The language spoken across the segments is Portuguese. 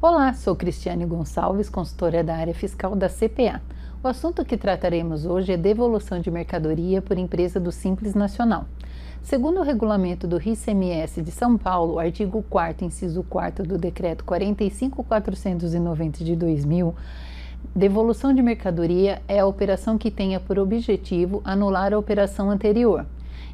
Olá, sou Cristiane Gonçalves, consultora da área fiscal da CPA. O assunto que trataremos hoje é devolução de mercadoria por empresa do Simples Nacional. Segundo o regulamento do RICMS de São Paulo, artigo 4 inciso 4 do decreto 45490 de 2000, devolução de mercadoria é a operação que tenha por objetivo anular a operação anterior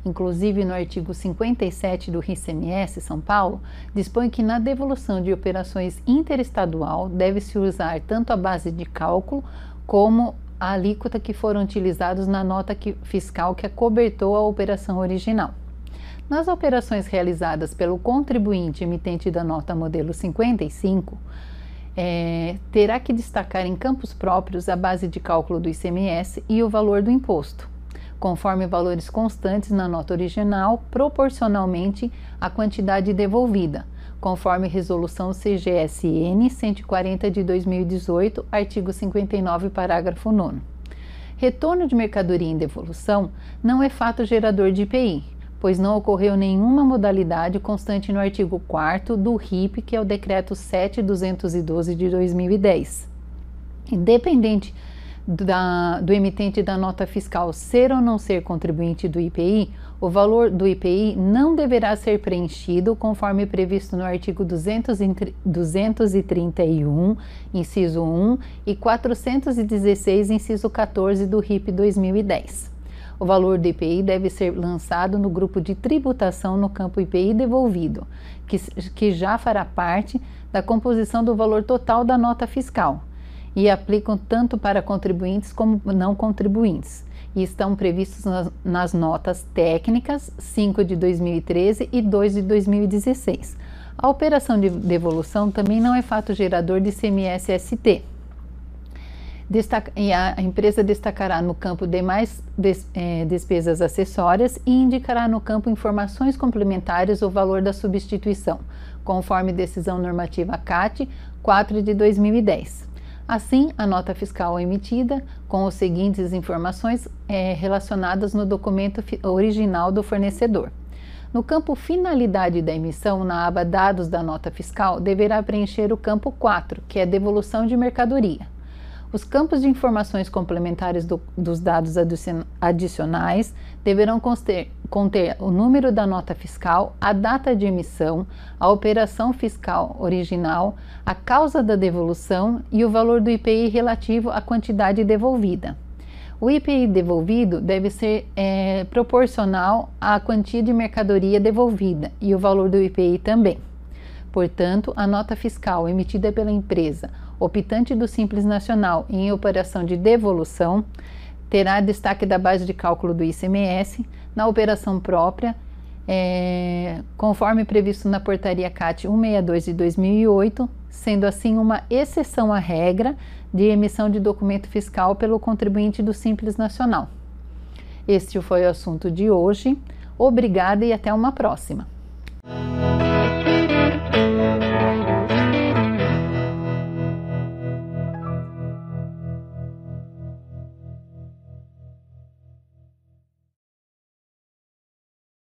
inclusive no artigo 57 do RICMS São Paulo, dispõe que na devolução de operações interestadual deve-se usar tanto a base de cálculo como a alíquota que foram utilizados na nota que, fiscal que acobertou a operação original. Nas operações realizadas pelo contribuinte emitente da nota modelo 55, é, terá que destacar em campos próprios a base de cálculo do ICMS e o valor do imposto conforme valores constantes na nota original, proporcionalmente à quantidade devolvida, conforme resolução CGSN 140 de 2018, artigo 59, parágrafo 9. Retorno de mercadoria em devolução não é fato gerador de IPI, pois não ocorreu nenhuma modalidade constante no artigo 4 do RIP, que é o decreto 7212 de 2010. Independente da, do emitente da nota fiscal ser ou não ser contribuinte do IPI, o valor do IPI não deverá ser preenchido conforme previsto no artigo 200, 231, inciso 1 e 416, inciso 14 do RIP 2010. O valor do IPI deve ser lançado no grupo de tributação no campo IPI devolvido, que, que já fará parte da composição do valor total da nota fiscal e aplicam tanto para contribuintes como não contribuintes e estão previstos nas, nas notas técnicas 5 de 2013 e 2 de 2016. A operação de devolução também não é fato gerador de CMS-ST. A empresa destacará no campo demais des, é, despesas acessórias e indicará no campo informações complementares o valor da substituição, conforme decisão normativa CAT 4 de 2010. Assim, a nota fiscal emitida com as seguintes informações é, relacionadas no documento original do fornecedor. No campo Finalidade da emissão, na aba Dados da nota fiscal, deverá preencher o campo 4, que é Devolução de mercadoria. Os campos de informações complementares do, dos dados adicionais deverão conter, conter o número da nota fiscal, a data de emissão, a operação fiscal original, a causa da devolução e o valor do IPI relativo à quantidade devolvida. O IPI devolvido deve ser é, proporcional à quantia de mercadoria devolvida e o valor do IPI também. Portanto, a nota fiscal emitida pela empresa optante do Simples Nacional em operação de devolução terá destaque da base de cálculo do ICMS na operação própria, é, conforme previsto na portaria CAT 162 de 2008, sendo assim uma exceção à regra de emissão de documento fiscal pelo contribuinte do Simples Nacional. Este foi o assunto de hoje. Obrigada e até uma próxima.